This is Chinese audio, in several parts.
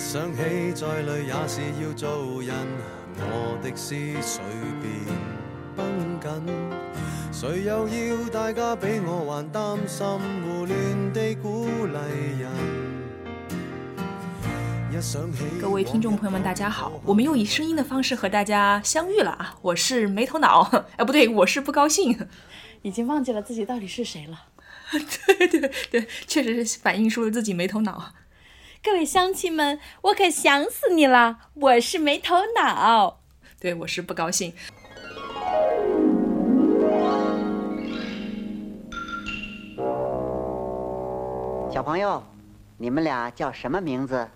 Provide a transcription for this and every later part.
想起再累也是要做人，我的思绪便绷紧。谁又要大家比我还担心，胡乱地鼓励人。一想起各位听众朋友们，大家好，我们又以声音的方式和大家相遇了啊！我是没头脑，哎，不对，我是不高兴。已经忘记了自己到底是谁了。对对对，确实是反映出了自己没头脑。各位乡亲们，我可想死你了！我是没头脑。对，我是不高兴。小朋友，你们俩叫什么名字？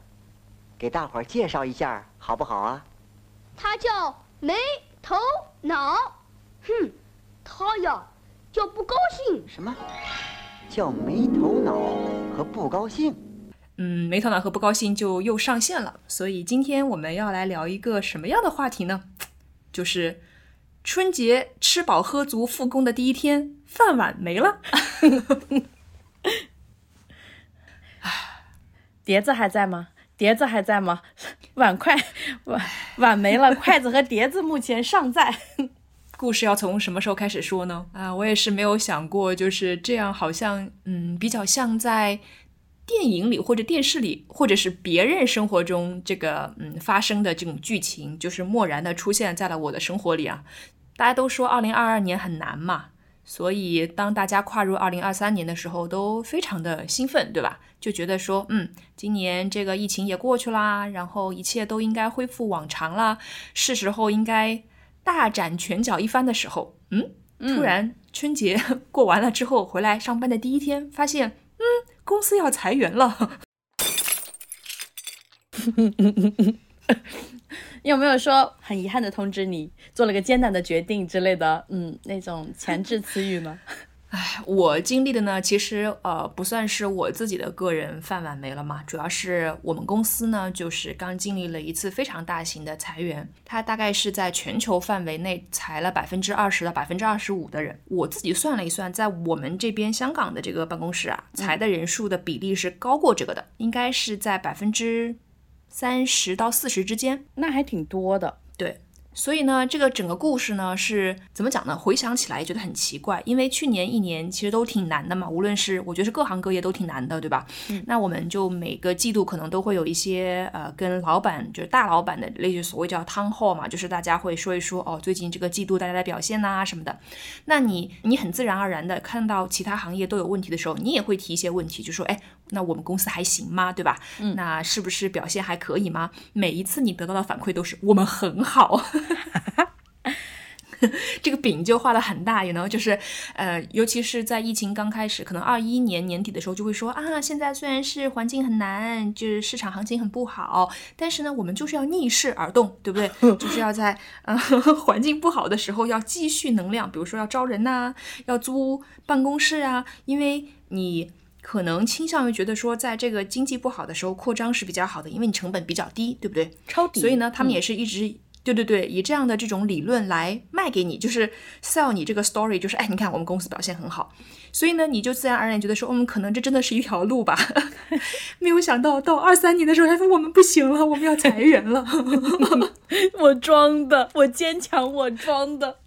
给大伙儿介绍一下好不好啊？他叫没头脑，哼，他呀叫不高兴。什么？叫没头脑和不高兴？嗯，没头脑和不高兴就又上线了。所以今天我们要来聊一个什么样的话题呢？就是春节吃饱喝足复工的第一天，饭碗没了。碟子还在吗？碟子还在吗？碗筷碗碗没了，筷子和碟子目前尚在。故事要从什么时候开始说呢？啊，我也是没有想过，就是这样，好像嗯，比较像在电影里或者电视里，或者是别人生活中这个嗯发生的这种剧情，就是漠然的出现在了我的生活里啊。大家都说二零二二年很难嘛。所以，当大家跨入二零二三年的时候，都非常的兴奋，对吧？就觉得说，嗯，今年这个疫情也过去啦，然后一切都应该恢复往常了，是时候应该大展拳脚一番的时候，嗯，突然春节 过完了之后，回来上班的第一天，发现，嗯，公司要裁员了。有没有说很遗憾的通知你做了个艰难的决定之类的？嗯，那种前置词语呢？唉，我经历的呢，其实呃不算是我自己的个人饭碗没了嘛，主要是我们公司呢，就是刚经历了一次非常大型的裁员，它大概是在全球范围内裁了百分之二十到百分之二十五的人。我自己算了一算，在我们这边香港的这个办公室啊，裁的人数的比例是高过这个的，应该是在百分之。三十到四十之间，那还挺多的。对，所以呢，这个整个故事呢是怎么讲呢？回想起来也觉得很奇怪，因为去年一年其实都挺难的嘛，无论是我觉得是各行各业都挺难的，对吧？嗯，那我们就每个季度可能都会有一些呃，跟老板就是大老板的类似所谓叫汤后嘛，就是大家会说一说哦，最近这个季度大家的表现呐什么的。那你你很自然而然的看到其他行业都有问题的时候，你也会提一些问题，就说哎。那我们公司还行吗？对吧？嗯，那是不是表现还可以吗？每一次你得到的反馈都是我们很好，这个饼就画的很大，也能就是，呃，尤其是在疫情刚开始，可能二一年年底的时候，就会说啊，现在虽然是环境很难，就是市场行情很不好，但是呢，我们就是要逆势而动，对不对？就是要在呃 环境不好的时候要积蓄能量，比如说要招人呐，要租办公室啊，因为你。可能倾向于觉得说，在这个经济不好的时候扩张是比较好的，因为你成本比较低，对不对？超低。所以呢，他们也是一直，对对对，以这样的这种理论来卖给你，就是 sell 你这个 story，就是哎，你看我们公司表现很好，所以呢，你就自然而然觉得说，嗯，可能这真的是一条路吧。没有想到到二三年的时候，他说我们不行了，我们要裁员了。我装的，我坚强，我装的。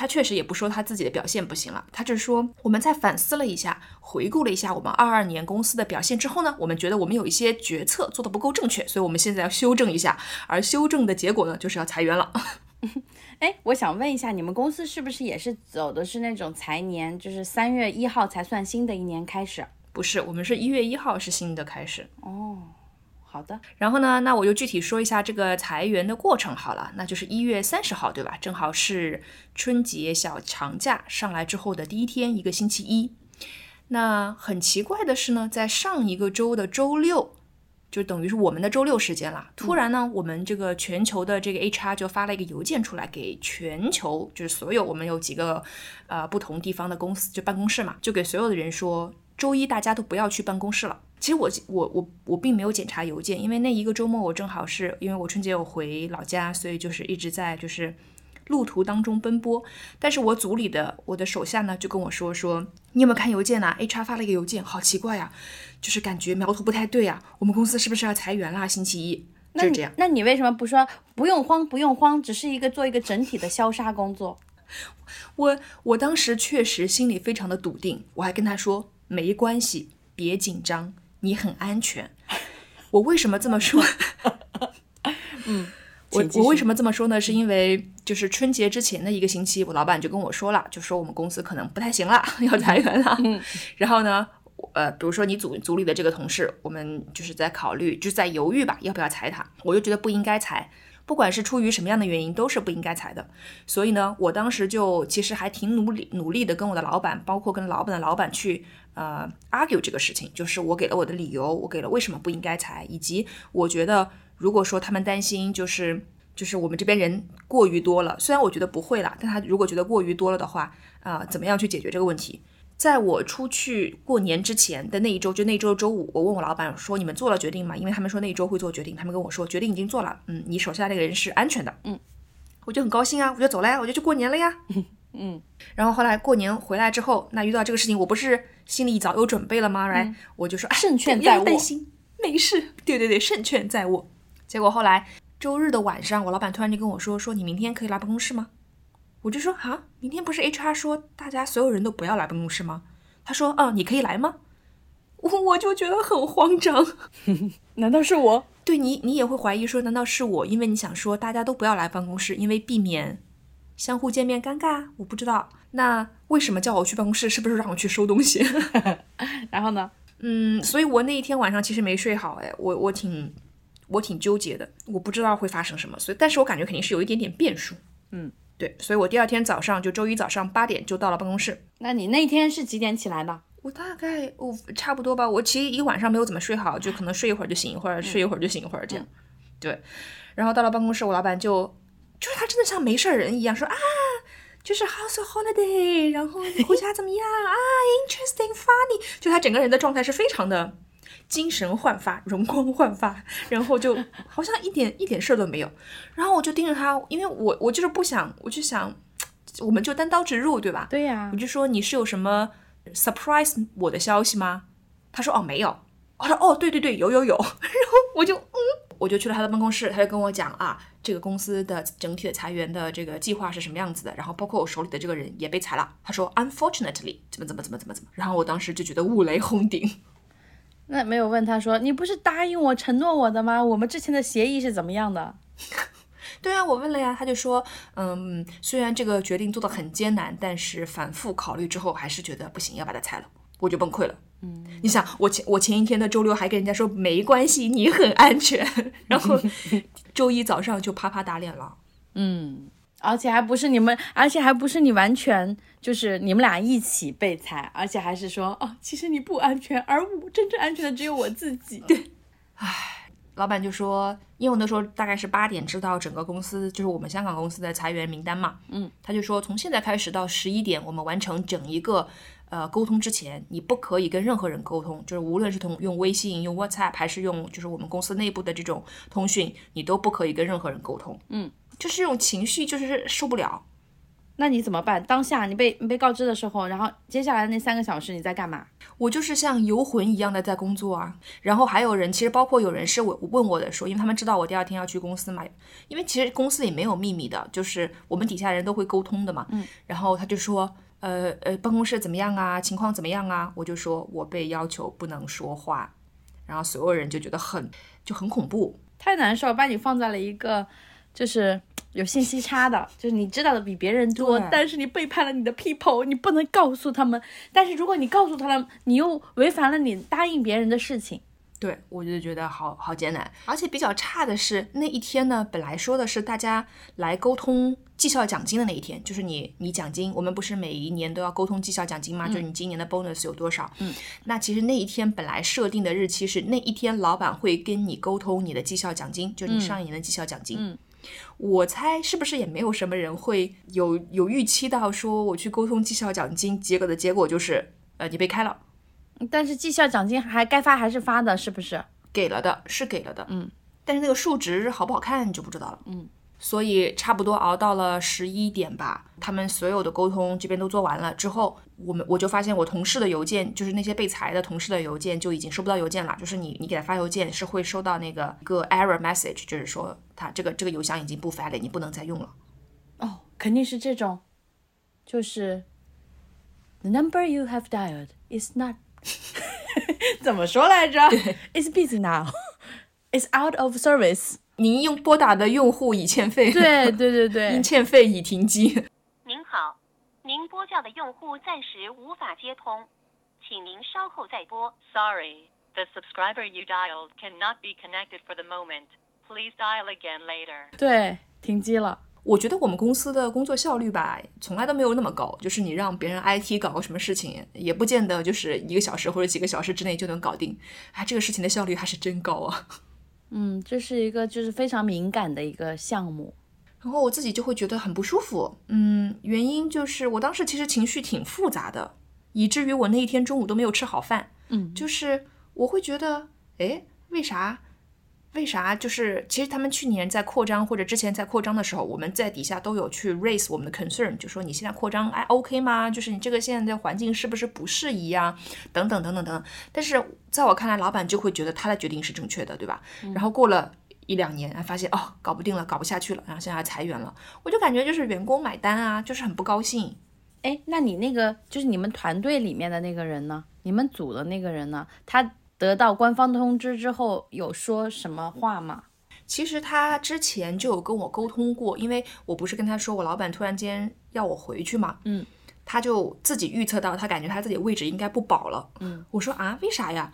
他确实也不说他自己的表现不行了，他就是说我们在反思了一下，回顾了一下我们二二年公司的表现之后呢，我们觉得我们有一些决策做的不够正确，所以我们现在要修正一下，而修正的结果呢，就是要裁员了。哎，我想问一下，你们公司是不是也是走的是那种财年，就是三月一号才算新的一年开始？不是，我们是一月一号是新的开始。哦。好的，然后呢，那我就具体说一下这个裁员的过程好了，那就是一月三十号，对吧？正好是春节小长假上来之后的第一天，一个星期一。那很奇怪的是呢，在上一个周的周六，就等于是我们的周六时间了。突然呢，我们这个全球的这个 HR 就发了一个邮件出来，给全球就是所有我们有几个呃不同地方的公司就办公室嘛，就给所有的人说，周一大家都不要去办公室了。其实我我我我并没有检查邮件，因为那一个周末我正好是因为我春节有回老家，所以就是一直在就是路途当中奔波。但是我组里的我的手下呢，就跟我说说，你有没有看邮件呐、h r 发了一个邮件，好奇怪呀、就是感觉苗头不太对呀、我们公司是不是要裁员啦？星期一那这样。那你为什么不说不用慌，不用慌，只是一个做一个整体的消杀工作？我我当时确实心里非常的笃定，我还跟他说没关系，别紧张，你很安全。我为什么这么说？嗯我我为什么这么说呢？是因为就是春节之前的一个星期，我老板就跟我说了，就说我们公司可能不太行了，要裁员了。然后呢，呃，比如说你组组里的这个同事，我们就是在考虑，就是在犹豫吧，要不要裁他？我就觉得不应该裁，不管是出于什么样的原因，都是不应该裁的。所以呢，我当时就其实还挺努力努力的跟我的老板，包括跟老板的老板去呃 argue 这个事情，就是我给了我的理由，我给了为什么不应该裁，以及我觉得如果说他们担心就是。就是我们这边人过于多了，虽然我觉得不会啦，但他如果觉得过于多了的话，啊、怎么样去解决这个问题？在我出去过年之前的那一周，就那一周周五，我问我老板说：“你们做了决定吗？”因为他们说那一周会做决定，他们跟我说决定已经做了，嗯，你手下那个人是安全的，嗯，我就很高兴啊，我就走了呀，我就去过年了呀，嗯，然后后来过年回来之后，那遇到这个事情，我不是心里早有准备了吗？right，、我就说啊，胜券在握担心，没事，对对对，胜券在握。结果后来周日的晚上，我老板突然就跟我说，说你明天可以来办公室吗？我就说啊，明天不是 HR 说大家所有人都不要来办公室吗？他说，嗯，你可以来吗？我我就觉得很慌张。难道是我？对你，你也会怀疑说，难道是我？因为你想说大家都不要来办公室，因为避免相互见面尴尬。我不知道，那为什么叫我去办公室？是不是让我去收东西？然后呢？嗯，所以我那一天晚上其实没睡好，哎，我我挺我挺纠结的，我不知道会发生什么，所以但是我感觉肯定是有一点点变数。嗯，对，所以我第二天早上就周一早上八点就到了办公室。那你那天是几点起来的？我大概我差不多吧，我其实一晚上没有怎么睡好，就可能睡一会儿就醒一会儿，睡一会儿就醒一会儿这样。对，然后到了办公室，我老板就就是他真的像没事儿人一样说啊，就是 How's your holiday，然后你回 家怎么样啊？Interesting, funny，就他整个人的状态是非常的精神焕发、容光焕发，然后就好像一点一点事儿都没有。然后我就盯着他，因为我我就是不想，我就想，我们就单刀直入，对吧？对呀我就说你是有什么 surprise 我的消息吗？他说哦没有。我说哦对对对有有有，然后我就嗯，我就去了他的办公室，他就跟我讲啊，这个公司的整体的裁员的这个计划是什么样子的，然后包括我手里的这个人也被裁了。他说 unfortunately 怎么怎么怎么怎么怎么，然后我当时就觉得五雷轰顶。那没有问他说，你不是答应我、承诺我的吗？我们之前的协议是怎么样的？对啊，我问了呀，他就说，嗯，虽然这个决定做的很艰难，但是反复考虑之后，还是觉得不行，要把它裁了，我就崩溃了。嗯，你想，我前我前一天的周六还跟人家说没关系，你很安全，然后 周一早上就啪啪打脸了。嗯，而且还不是你们，而且还不是你完全就是你们俩一起被裁，而且还是说哦，其实你不安全，而我真正安全的只有我自己。对，唉老板就说，因为我那时候大概是八点知道整个公司，就是我们香港公司的裁员名单嘛，嗯，他就说从现在开始到十一点，我们完成整一个呃沟通之前，你不可以跟任何人沟通，就是无论是通用微信、用 WhatsApp 还是用就是我们公司内部的这种通讯，你都不可以跟任何人沟通，嗯，就是这种情绪就是受不了。那你怎么办？当下你被你被告知的时候，然后接下来的那三个小时你在干嘛？我就是像游魂一样的在工作啊，然后还有人，其实包括有人是我问我的说，因为他们知道我第二天要去公司嘛，因为其实公司也没有秘密的，就是我们底下人都会沟通的嘛，嗯，然后他就说，呃呃，办公室怎么样啊，情况怎么样啊？我就说我被要求不能说话，然后所有人就觉得很就很恐怖，太难受，把你放在了一个就是有信息差的，就是你知道的比别人多，但是你背叛了你的 people，你不能告诉他们。但是如果你告诉他们，你又违反了你答应别人的事情。对，我就觉得好好艰难，而且比较差的是那一天呢，本来说的是大家来沟通绩效奖金的那一天，就是你你奖金，我们不是每一年都要沟通绩效奖金吗？就是你今年的 bonus 有多少？嗯，那其实那一天本来设定的日期是那一天，老板会跟你沟通你的绩效奖金，就是你上一年的绩效奖金。嗯我猜是不是也没有什么人会有有预期到说我去沟通绩效奖金，结果的结果就是呃你被开了。但是绩效奖金还该发还是发的，是不是？给了的，是给了的，嗯，但是那个数值好不好看就不知道了，嗯，所以差不多熬到了十一点吧，他们所有的沟通这边都做完了之后，我们我就发现我同事的邮件，就是那些被裁的同事的邮件就已经收不到邮件了，就是你你给他发邮件是会收到那个一个 error message，就是说他这个这个邮箱已经不 valid，你不能再用了。哦，肯定是这种，就是 the number you have dialed is not 怎么说来着？It's busy now. It's out of service. 您用拨打的用户已欠费，对对对对，因，欠费已停机。您好，您拨叫的用户暂时无法接通，请您稍后再拨。Sorry, the subscriber you dialed cannot be connected for the moment. Please dial again later. 对，停机了。我觉得我们公司的工作效率吧，从来都没有那么高。就是你让别人 IT 搞个什么事情，也不见得就是一个小时或者几个小时之内就能搞定。哎，这个事情的效率还是真高啊。嗯，这是一个就是非常敏感的一个项目。然后我自己就会觉得很不舒服。嗯，原因就是我当时其实情绪挺复杂的，以至于我那一天中午都没有吃好饭。嗯，就是我会觉得，哎，为啥？为啥？就是其实他们去年在扩张或者之前在扩张的时候，我们在底下都有去 raise 我们的 concern，就说你现在扩张哎 OK 吗？就是你这个现在的环境是不是不适宜啊？等等等等等等。但是在我看来，老板就会觉得他的决定是正确的，对吧？然后过了一两年，哎发现哦搞不定了，搞不下去了，然后现在还裁员了，我就感觉就是员工买单啊，就是很不高兴。哎，那你那个就是你们团队里面的那个人呢？你们组的那个人呢？他得到官方通知之后有说什么话吗？其实他之前就有跟我沟通过，因为我不是跟他说我老板突然间要我回去嘛，嗯，他就自己预测到他感觉他自己位置应该不保了，嗯，我说啊，为啥呀？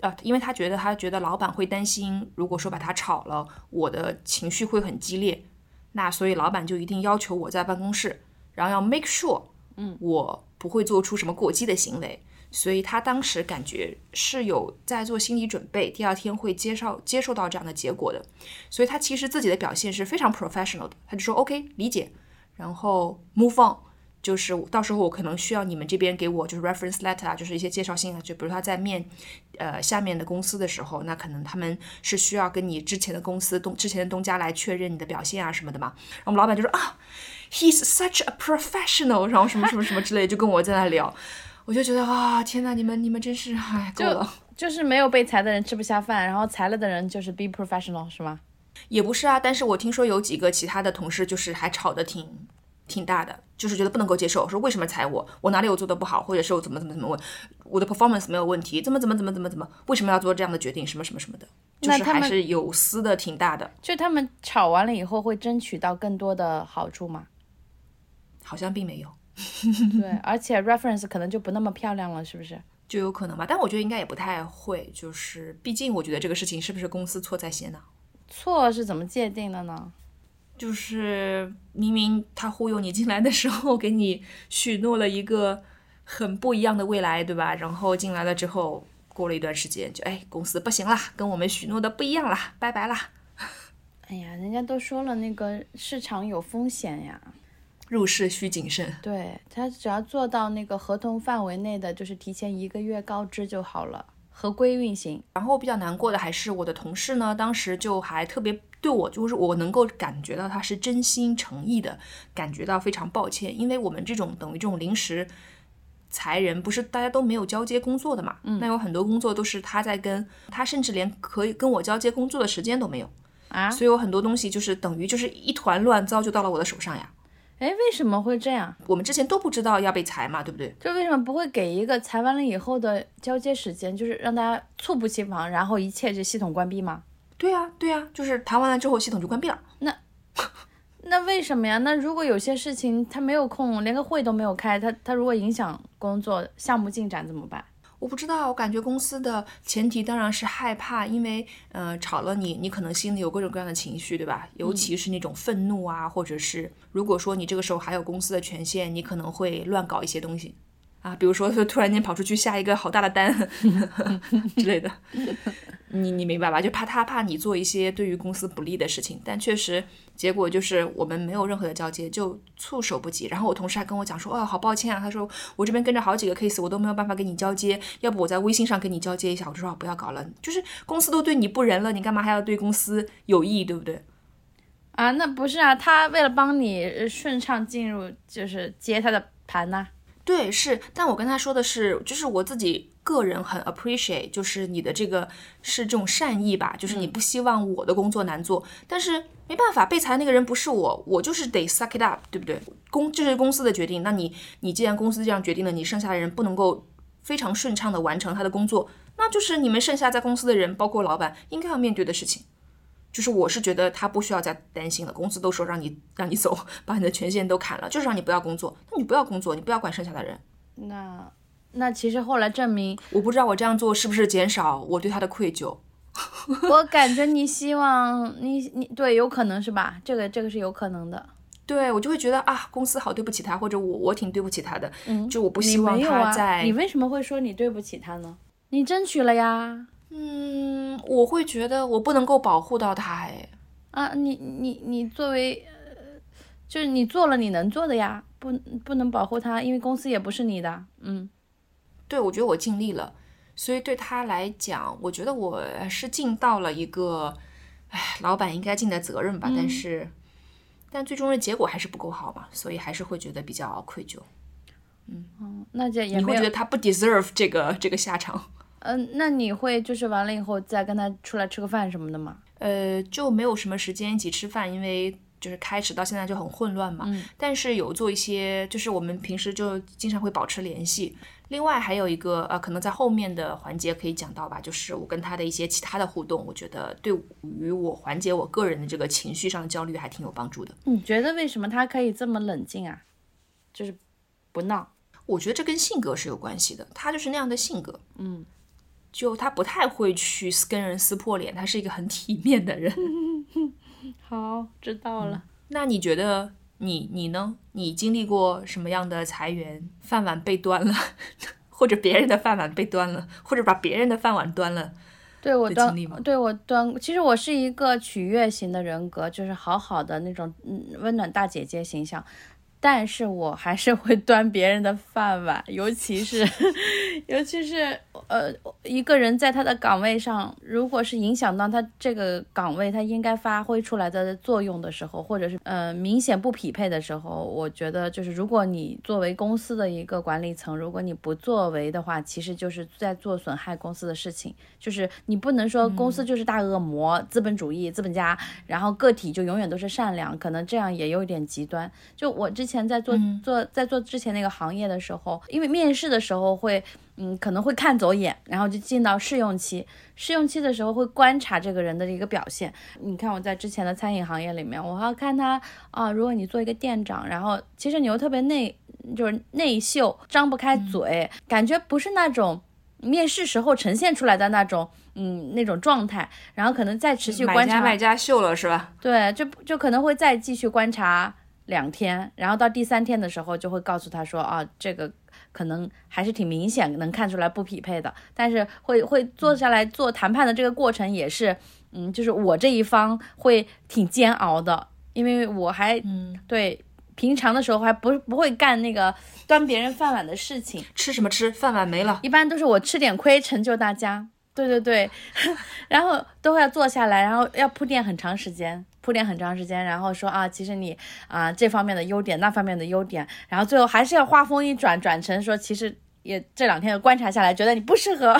啊，因为他觉得他觉得老板会担心，如果说把他炒了，我的情绪会很激烈，那所以老板就一定要求我在办公室，然后要 make sure，嗯，我不会做出什么过激的行为。所以他当时感觉是有在做心理准备，第二天会接受接受到这样的结果的。所以他其实自己的表现是非常 professional 的，他就说 OK 理解，然后 move on，就是到时候我可能需要你们这边给我就是 reference letter 啊，就是一些介绍信啊，就比如他在面呃下面的公司的时候，那可能他们是需要跟你之前的公司东之前的东家来确认你的表现啊什么的嘛。然后我们老板就说啊，he's such a professional，然后什么什么什么之类，就跟我在那聊。我就觉得啊，天呐，你们你们真是哎，够了。就是没有被裁的人吃不下饭，然后裁了的人就是 be professional 是吗？也不是啊，但是我听说有几个其他的同事就是还吵得挺挺大的，就是觉得不能够接受，说为什么裁我？我哪里有做的不好，或者是我怎么怎么怎么问，我的 performance 没有问题，怎么怎么怎么怎么怎么，为什么要做这样的决定？什么什么什么的，就是还是有撕的挺大的，就他们吵完了以后会争取到更多的好处吗？好像并没有，对，而且 reference 可能就不那么漂亮了，是不是？就有可能吧，但我觉得应该也不太会，就是毕竟我觉得这个事情是不是公司错在先呢？错是怎么界定的呢？就是明明他忽悠你进来的时候，给你许诺了一个很不一样的未来，对吧？然后进来了之后，过了一段时间，就哎，公司不行啦，跟我们许诺的不一样啦，拜拜啦。哎呀，人家都说了，那个市场有风险呀。入市需谨慎。对他只要做到那个合同范围内的，就是提前一个月告知就好了，合规运行。然后比较难过的还是我的同事呢，当时就还特别对我，就是我能够感觉到他是真心诚意的，感觉到非常抱歉，因为我们这种等于这种临时裁人，不是大家都没有交接工作的嘛，嗯，那有很多工作都是他在跟他，甚至连可以跟我交接工作的时间都没有啊所以有很多东西就是等于就是一团乱糟就到了我的手上呀。哎，为什么会这样？我们之前都不知道要被裁嘛，对不对？就为什么不会给一个裁完了以后的交接时间，就是让大家猝不及防，然后一切就系统关闭吗？对呀、对呀、就是谈完了之后系统就关闭了。那 那为什么呀？那如果有些事情他没有空，连个会都没有开，他他如果影响工作项目进展怎么办？我不知道，我感觉公司的前提当然是害怕，因为呃吵了你，你可能心里有各种各样的情绪，对吧？尤其是那种愤怒啊，或者是如果说你这个时候还有公司的权限，你可能会乱搞一些东西。啊，比如说突然间跑出去下一个好大的单 之类的，你你明白吧？就怕他怕你做一些对于公司不利的事情，但确实结果就是我们没有任何的交接，就措手不及。然后我同事还跟我讲说，哦，好抱歉啊，他说我这边跟着好几个 case，我都没有办法跟你交接，要不我在微信上跟你交接一下。我就说、哦、不要搞了，就是公司都对你不仁了，你干嘛还要对公司有益，对不对？啊，那不是啊，他为了帮你呃顺畅进入，就是接他的盘呐、对，是，但我跟他说的是，就是我自己个人很 appreciate，就是你的这个是这种善意吧，就是你不希望我的工作难做，但是没办法，被裁那个人不是我，我就是得 suck it up，对不对？公这是公司的决定，那你你既然公司这样决定了，你剩下的人不能够非常顺畅的完成他的工作，那就是你们剩下在公司的人，包括老板应该要面对的事情。就是我是觉得他不需要再担心了，公司都说让你让你走，把你的权限都砍了，就是让你不要工作，那你不要工作，你不要管剩下的人。那那其实后来证明，我不知道我这样做是不是减少我对他的愧疚。我感觉你希望你你对，有可能是吧？这个这个是有可能的。对我就会觉得啊，公司好对不起他，或者我我挺对不起他的，嗯就我不希望他在。你为什么会说你对不起他呢？你争取了呀。嗯，我会觉得我不能够保护到他，哎，啊，你你你作为，呃，就是你做了你能做的呀，不不能保护他，因为公司也不是你的，嗯，对我觉得我尽力了，所以对他来讲，我觉得我是尽到了一个，哎，老板应该尽的责任吧，但是，但最终的结果还是不够好嘛，所以还是会觉得比较愧疚。嗯那这也没有你会觉得，他不 deserve 这个这个下场。嗯、那你会就是完了以后再跟他出来吃个饭什么的吗？呃，就没有什么时间一起吃饭，因为就是开始到现在就很混乱嘛。嗯但是有做一些，就是我们平时就经常会保持联系。另外还有一个呃，可能在后面的环节可以讲到吧，就是我跟他的一些其他的互动，我觉得对于我缓解我个人的这个情绪上的焦虑还挺有帮助的。你觉得为什么他可以这么冷静啊？就是不闹，我觉得这跟性格是有关系的，他就是那样的性格。嗯，就他不太会去跟人撕破脸，他是一个很体面的人。好，知道了。那你觉得你你呢？你经历过什么样的裁员？饭碗被端了，或者别人的饭碗被端了，或者把别人的饭碗端了？对我经历吗，对我端，其实我是一个取悦型的人格，就是好好的那种嗯温暖大姐姐形象，但是我还是会 端别人的饭碗，尤其是 尤其是呃一个人在他的岗位上，如果是影响到他这个岗位他应该发挥出来的作用的时候，或者是呃明显不匹配的时候，我觉得就是如果你作为公司的一个管理层，如果你不作为的话，其实就是在做损害公司的事情。就是你不能说公司就是大恶魔、资本主义、资本家，然后个体就永远都是善良，可能这样也有一点极端。就我之前在做、做在做之前那个行业的时候，因为面试的时候会。嗯，可能会看走眼，然后就进到试用期。试用期的时候会观察这个人的一个表现。你看我在之前的餐饮行业里面，我要看他啊，如果你做一个店长，然后其实你又特别内，就是内秀，张不开嘴，感觉不是那种面试时候呈现出来的那种，嗯，那种状态。然后可能再持续观察，家卖家秀了是吧？对，就就可能会再继续观察两天，然后到第三天的时候就会告诉他说啊，这个可能还是挺明显能看出来不匹配的，但是会会坐下来做谈判的这个过程也是，嗯，就是我这一方会挺煎熬的，因为我还嗯，对平常的时候还不不会干那个端别人饭碗的事情，吃什么吃？饭碗没了。一般都是我吃点亏成就大家。对对对，然后都会要坐下来，然后要铺垫很长时间，铺垫很长时间，然后说啊，其实你啊、这方面的优点，那方面的优点，然后最后还是要话锋一转，转成说其实也这两天观察下来，觉得你不适合，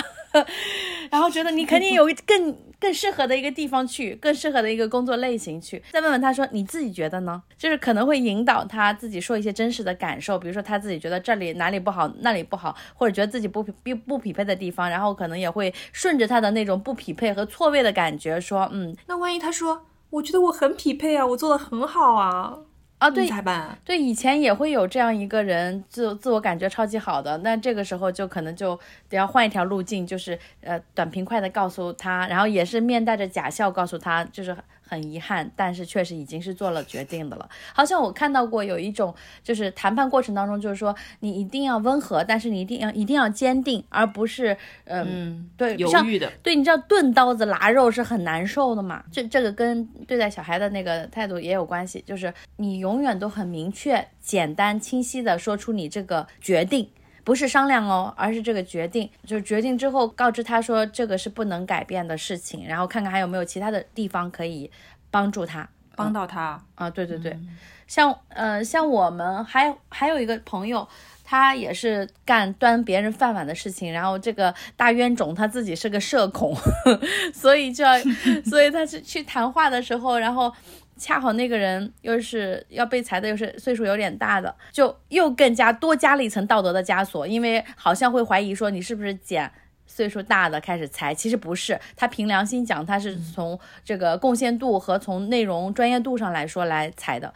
然后觉得你肯定有更更适合的一个地方去，更适合的一个工作类型去，再问问他说你自己觉得呢？就是可能会引导他自己说一些真实的感受，比如说他自己觉得这里哪里不好，那里不好，或者觉得自己不匹不不匹配的地方，然后可能也会顺着他的那种不匹配和错位的感觉说，嗯，那万一他说，我觉得我很匹配啊，我做的很好啊，啊对你，咋办？对，以前也会有这样一个人，自自我感觉超级好的，那这个时候就可能就得要换一条路径，就是呃短平快的告诉他，然后也是面带着假笑告诉他，就是很很遗憾，但是确实已经是做了决定的了。好像我看到过有一种，就是谈判过程当中，就是说你一定要温和，但是你一定要一定要坚定，而不是呃嗯，对犹豫的。对，你知道钝刀子剌肉是很难受的嘛？这这个跟对待小孩的那个态度也有关系，就是你永远都很明确、简单、清晰的说出你这个决定，不是商量哦，而是这个决定。就是决定之后告知他说这个是不能改变的事情，然后看看还有没有其他的地方可以帮助他。帮到他。啊，对对对，像呃像我们还还有一个朋友，他也是干端别人饭碗的事情，然后这个大冤种他自己是个社恐，所以就要，所以他是去谈话的时候，然后。恰好那个人又是要被裁的，又是岁数有点大的，就又更加多加了一层道德的枷锁，因为好像会怀疑说你是不是捡岁数大的开始裁，其实不是，他凭良心讲，他是从这个贡献度和从内容专业度上来说来裁的。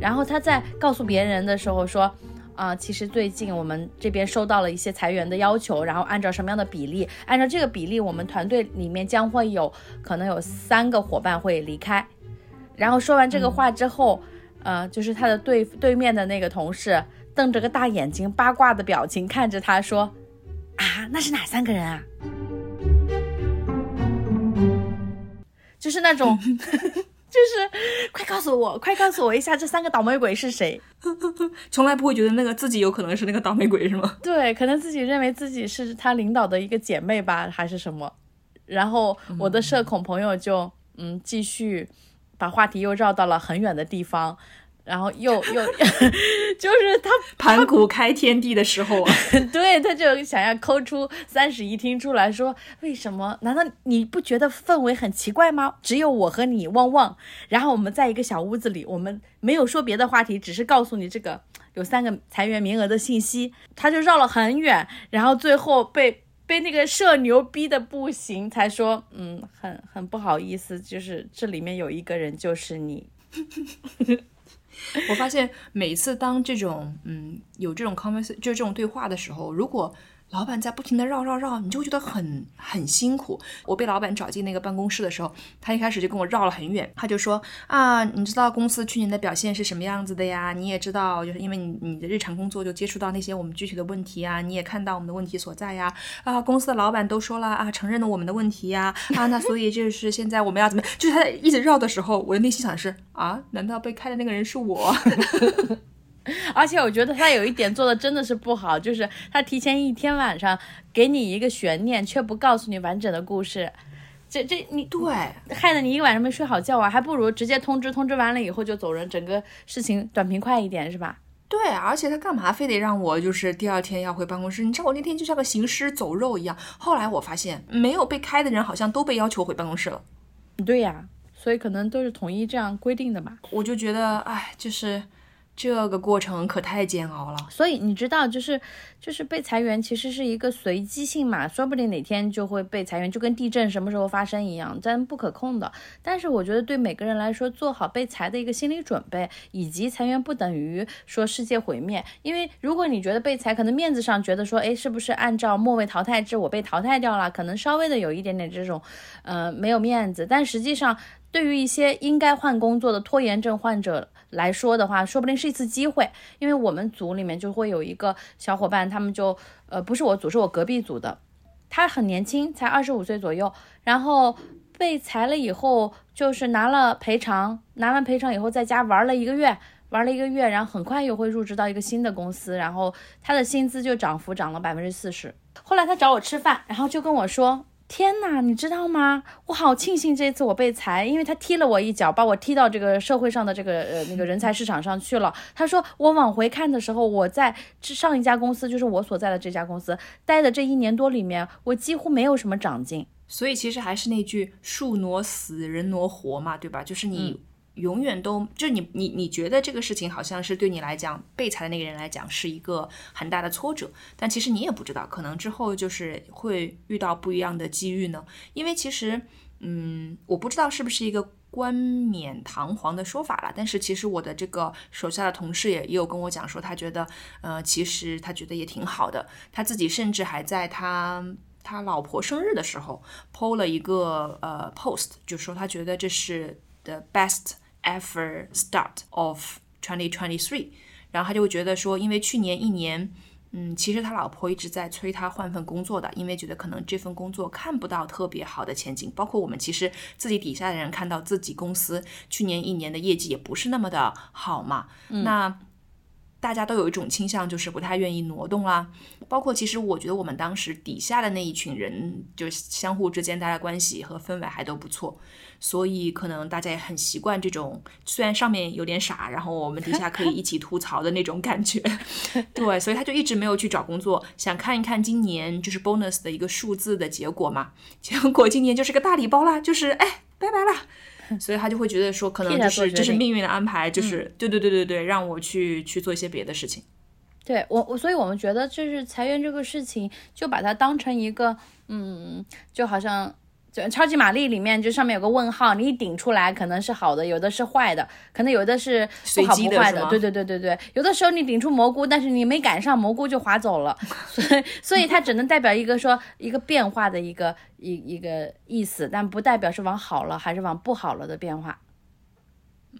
然后他在告诉别人的时候说。啊，其实最近我们这边收到了一些裁员的要求，然后按照什么样的比例？按照这个比例，我们团队里面将会有可能有三个伙伴会离开。然后说完这个话之后，呃，就是他的对对面的那个同事瞪着个大眼睛，八卦的表情看着他说：“啊，那是哪三个人啊？”就是那种。就是快告诉我，快告诉我一下，这三个倒霉鬼是谁？从来不会觉得那个自己有可能是那个倒霉鬼，是吗？对，可能自己认为自己是他领导的一个姐妹吧，还是什么？然后我的社恐朋友就嗯，继续把话题又绕到了很远的地方。然后又又，就是他盘古开天地的时候啊，对，他就想要抠出三室一厅出来说，为什么？难道你不觉得氛围很奇怪吗？只有我和你旺旺，然后我们在一个小屋子里，我们没有说别的话题，只是告诉你这个有三个裁员名额的信息，他就绕了很远，然后最后被被那个社牛逼的不行，才说，嗯，很很不好意思，就是这里面有一个人就是你。我发现每次当这种嗯有这种 conversation 就这种对话的时候，如果老板在不停的绕绕绕，你就会觉得很很辛苦。我被老板找进那个办公室的时候，他一开始就跟我绕了很远，他就说啊，你知道公司去年的表现是什么样子的呀？你也知道，就是因为你你的日常工作就接触到那些我们具体的问题啊，你也看到我们的问题所在呀。啊，公司的老板都说了啊，承认了我们的问题呀。啊，那所以就是现在我们要怎么？就是他一直绕的时候，我的内心想的是啊，难道被开的那个人是我？而且我觉得他有一点做的真的是不好，就是他提前一天晚上给你一个悬念，却不告诉你完整的故事。这这你对，害得你一个晚上没睡好觉啊！还不如直接通知，通知完了以后就走人，整个事情短平快一点，是吧？对，而且他干嘛非得让我就是第二天要回办公室？你知道我那天就像个行尸走肉一样。后来我发现，没有被开的人好像都被要求回办公室了。对呀，所以可能都是统一这样规定的吧。我就觉得，哎，就是。这个过程可太煎熬了，所以你知道，就是就是被裁员，其实是一个随机性嘛，说不定哪天就会被裁员，就跟地震什么时候发生一样，咱不可控的。但是我觉得对每个人来说，做好被裁的一个心理准备，以及裁员不等于说世界毁灭。因为如果你觉得被裁，可能面子上觉得说，哎，是不是按照末位淘汰制，我被淘汰掉了，可能稍微的有一点点这种，呃，没有面子。但实际上，对于一些应该换工作的拖延症患者。来说的话，说不定是一次机会，因为我们组里面就会有一个小伙伴，他们就呃不是我组，是我隔壁组的，他很年轻，才二十五岁左右，然后被裁了以后，就是拿了赔偿，拿完赔偿以后在家玩了一个月，玩了一个月，然后很快又会入职到一个新的公司，然后他的薪资就涨幅涨了百分之四十。后来他找我吃饭，然后就跟我说。天哪，你知道吗？我好庆幸这次我被裁，因为他踢了我一脚，把我踢到这个社会上的这个呃那个人才市场上去了。他说我往回看的时候，我在上一家公司，就是我所在的这家公司待的这一年多里面，我几乎没有什么长进。所以其实还是那句树挪死，人挪活嘛，对吧？就是你。永远都就你你你觉得这个事情好像是对你来讲被裁的那个人来讲是一个很大的挫折，但其实你也不知道，可能之后就是会遇到不一样的机遇呢。因为其实，嗯，我不知道是不是一个冠冕堂皇的说法了，但是其实我的这个手下的同事也也有跟我讲说，他觉得，呃，其实他觉得也挺好的，他自己甚至还在他他老婆生日的时候 PO 了一个呃 post，就说他觉得这是 the best。Ever start of 2023，然后他就会觉得说，因为去年一年，嗯，其实他老婆一直在催他换份工作的，因为觉得可能这份工作看不到特别好的前景。包括我们其实自己底下的人看到自己公司去年一年的业绩也不是那么的好嘛。那大家都有一种倾向，就是不太愿意挪动啦。包括其实我觉得我们当时底下的那一群人，就相互之间大家关系和氛围还都不错，所以可能大家也很习惯这种虽然上面有点傻，然后我们底下可以一起吐槽的那种感觉。对，所以他就一直没有去找工作，想看一看今年就是 bonus 的一个数字的结果嘛。结果今年就是个大礼包啦，就是哎，拜拜啦。所以他就会觉得说，可能就是这是命运的安排，就是、对对对对对，让我去去做一些别的事情。对我我，所以我们觉得就是裁员这个事情，就把它当成一个，嗯，就好像就超级玛丽里面就上面有个问号，你一顶出来可能是好的，有的是坏的，可能有的是不好不坏的，对对对对对，有的时候你顶出蘑菇，但是你没赶上，蘑菇就划走了，所以所以它只能代表一个说一个变化的一个一一个意思，但不代表是往好了还是往不好了的变化。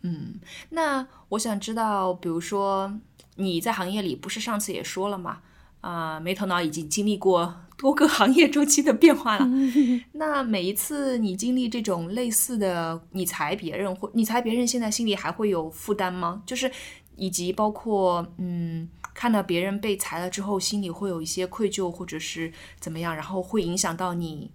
嗯那我想知道，比如说你在行业里，不是上次也说了吗？啊、没头脑已经经历过多个行业周期的变化了。那每一次你经历这种类似的，你裁别人或你裁别人，现在心里还会有负担吗？就是以及包括嗯，看到别人被裁了之后，心里会有一些愧疚或者是怎么样，然后会影响到你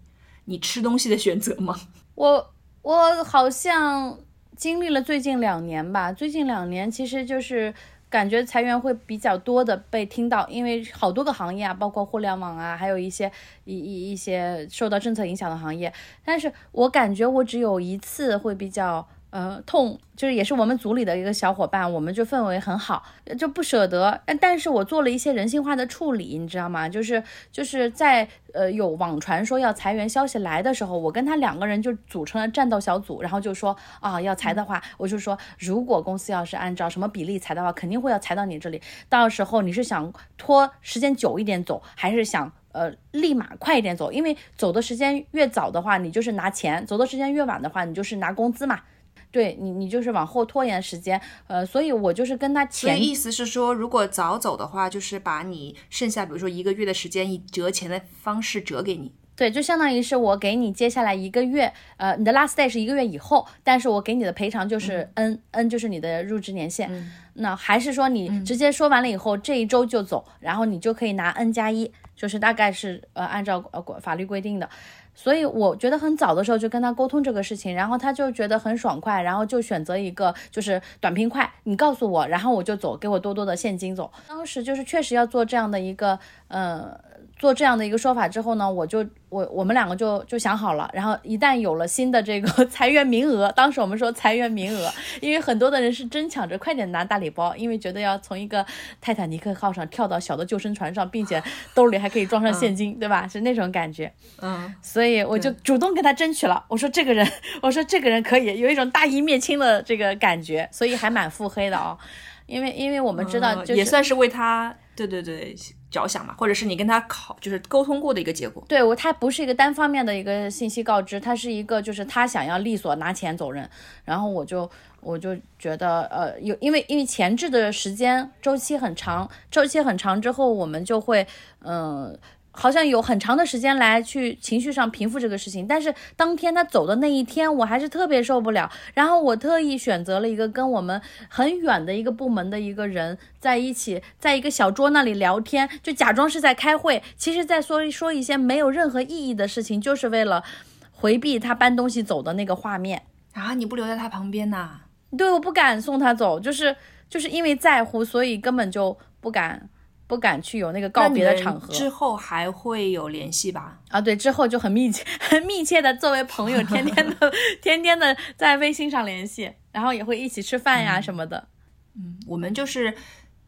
你吃东西的选择吗？我我好像经历了最近两年吧，最近两年其实就是感觉裁员会比较多的被听到，因为好多个行业啊，包括互联网啊，还有一些一一一些受到政策影响的行业，但是我感觉我只有一次会比较。呃，痛就是也是我们组里的一个小伙伴，我们就氛围很好，就不舍得。但是我做了一些人性化的处理，你知道吗？就是就是在呃有网传说要裁员消息来的时候，我跟他两个人就组成了战斗小组，然后就说啊要裁的话，我就说如果公司要是按照什么比例裁的话，肯定会要裁到你这里。到时候你是想拖时间久一点走，还是想？呃，立马快一点走，因为走的时间越早的话，你就是拿钱；走的时间越晚的话，你就是拿工资嘛。对你，你就是往后拖延时间，呃，所以我就是跟他前所以意思是说，如果早走的话，就是把你剩下比如说一个月的时间，以折钱的方式折给你。对，就相当于是我给你接下来一个月，呃，你的 last day 是一个月以后，但是我给你的赔偿就是 n、n 就是你的入职年限。那还是说你直接说完了以后，这一周就走，然后你就可以拿 n 加一，就是大概是呃按照呃法律规定的。所以我觉得很早的时候就跟他沟通这个事情，然后他就觉得很爽快，然后就选择一个就是短平快，你告诉我，然后我就走，给我多多的现金走。当时就是确实要做这样的一个呃。做这样的一个说法之后呢，我就我我们两个就就想好了，然后一旦有了新的这个 裁员名额，当时我们说裁员名额，因为很多的人是争抢着快点拿大礼包，因为觉得要从一个泰坦尼克号上跳到小的救生船上，并且兜里还可以装上现金，对吧？是那种感觉。嗯，所以我就主动跟他争取了。我说这个人，我说这个人可以，有一种大义灭亲的这个感觉，所以还蛮腹黑的哦。因为因为我们知道，就是、也算是为他，对对对着想嘛，或者是你跟他考就是沟通过的一个结果。对我，他不是一个单方面的一个信息告知，他是一个就是他想要利索拿钱走人，然后我就我就觉得呃有因为因为前置的时间周期很长，周期很长之后，我们就会嗯。好像有很长的时间来去情绪上平复这个事情，但是当天他走的那一天，我还是特别受不了。然后我特意选择了一个跟我们很远的一个部门的一个人在一起，在一个小桌那里聊天，就假装是在开会，其实在说说一些没有任何意义的事情，就是为了回避他搬东西走的那个画面。啊，你不留在他旁边呐、对，我不敢送他走，就是就是因为在乎，所以根本就不敢。不敢去有那个告别的场合，之后还会有联系吧？啊，对，之后就很密切、很密切的作为朋友，天天的、天天的在微信上联系，然后也会一起吃饭呀、嗯、什么的。嗯，我们就是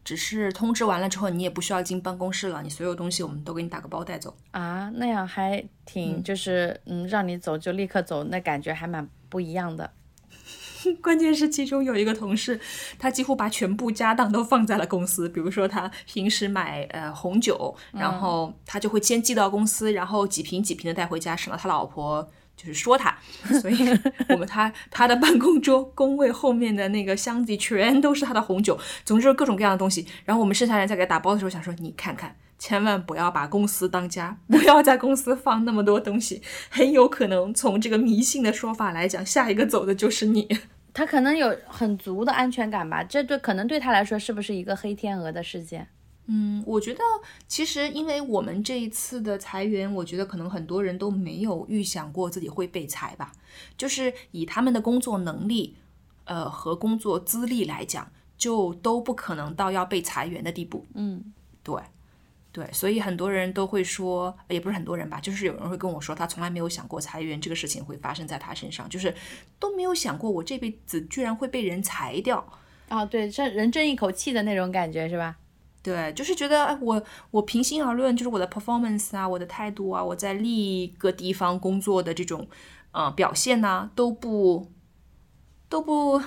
只是通知完了之后，你也不需要进办公室了，你所有东西我们都给你打个包带走啊，那样还挺、嗯、就是嗯，让你走就立刻走，那感觉还蛮不一样的。关键是其中有一个同事，他几乎把全部家当都放在了公司。比如说他平时买呃红酒，然后他就会先寄到公司，然后几瓶几瓶的带回家，省得他老婆就是说他。所以我们他他的办公桌工位后面的那个箱子全都是他的红酒，总之各种各样的东西。然后我们剩下人在给他打包的时候，想说你看看。千万不要把公司当家，不要在公司放那么多东西，很有可能从这个迷信的说法来讲，下一个走的就是你。他可能有很足的安全感吧，这对可能对他来说是不是一个黑天鹅的事件？嗯，我觉得其实因为我们这一次的裁员，我觉得可能很多人都没有预想过自己会被裁吧。就是以他们的工作能力，呃和工作资历来讲，就都不可能到要被裁员的地步。嗯，对，对，所以很多人都会说，也不是很多人吧，就是有人会跟我说，他从来没有想过裁员这个事情会发生在他身上，就是都没有想过我这辈子居然会被人裁掉。哦，对，这人争一口气的那种感觉是吧？对，就是觉得，哎，我我平心而论，就是我的 performance 啊，我的态度啊，我在另一个地方工作的这种，呃，表现呢、都不都不